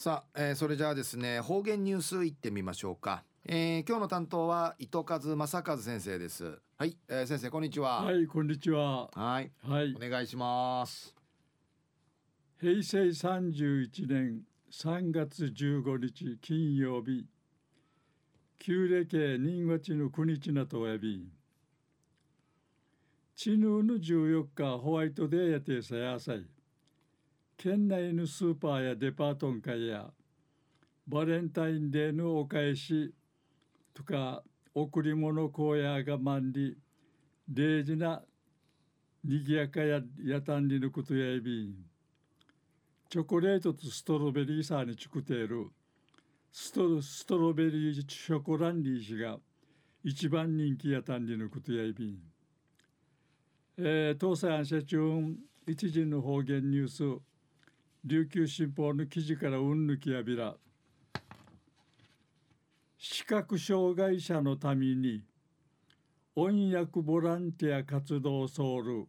さあ、えー、それじゃあですね方言ニュースいってみましょうか、えー、今日の担当は糸数正和先生です。はい、えー、先生こんにちは。はいこんにちは。はい。はい。お願いします。平成三十一年三月十五日金曜日旧暦人月の九日なとおやび。チヌーの十四日ホワイトデーやてさやさい県内のスーパーやデパートン会やバレンタインデーのお返しとか贈り物荒野が万里大事なにぎやかややたんりのことやいびチョコレートとストロベリーサーにチクテールストストロベリーショコランリー氏が一番人気やたんりのことやいびえー、東西安社長一時の方言ニュース。琉球新報の記事からうんぬきやびら。視覚障害者のために音訳ボランティア活動ソウル。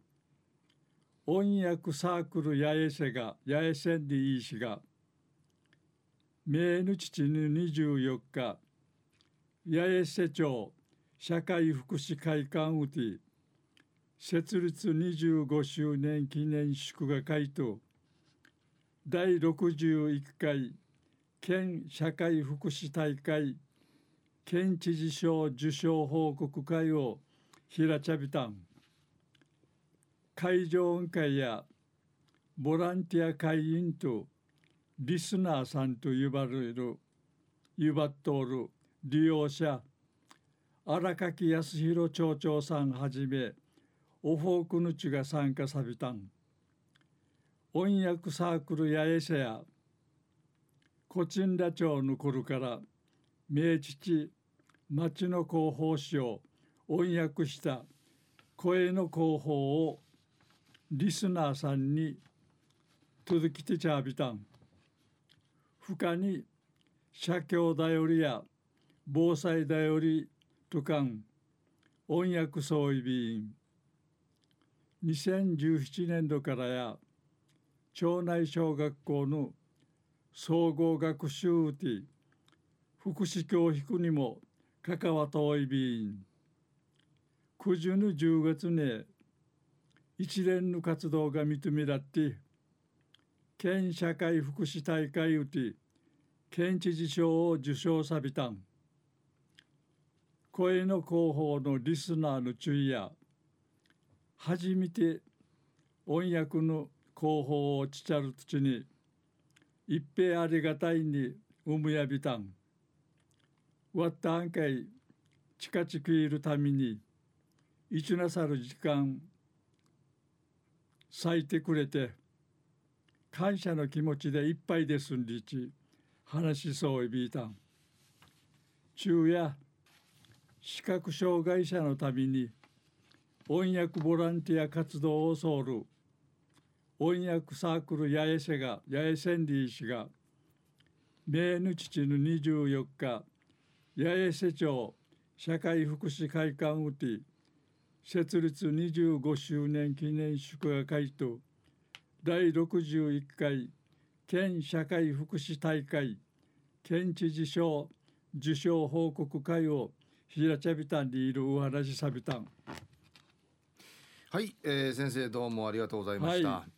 音訳サークル八重瀬が八重瀬でいいしが。明の父の24日八重瀬町社会福祉会館うて設立25周年記念祝賀会と第61回県社会福祉大会県知事賞受賞報告会を平茶びたん会場委員会やボランティア会員とリスナーさんと呼ばれるゆばっとおる利用者荒垣康弘町長さんはじめおフォークヌチが参加さびたん。音訳サークル八重瀬やコチンラ町の頃から明治町の広報誌を音訳した声の広報をリスナーさんに届きてちゃびたん。他に社協だよりや防災だよりとかん音訳総意備員2017年度からや町内小学校の総合学習福祉教育にも関わといびん九十の10月ね一連の活動が認めらって県社会福祉大会うて県知事賞を受賞さびたん。声の広報のリスナーの注意や初めて音訳の広報をちちゃる土に一平ありがたいにうむやびたん。わったあんかい近ちくいるためにいちなさる時間咲いてくれて感謝の気持ちでいっぱいですんりち話しそういびいたん。昼夜視覚障害者のために翻訳ボランティア活動をソウル。翻訳サークル八重瀬が八重千里氏が明の父の24日八重瀬町社会福祉会館うて設立25周年記念祝賀会と第61回県社会福祉大会県知事賞受賞報告会を平茶ビタンにいるお話さびた。んはい、えー、先生どうもありがとうございました、はい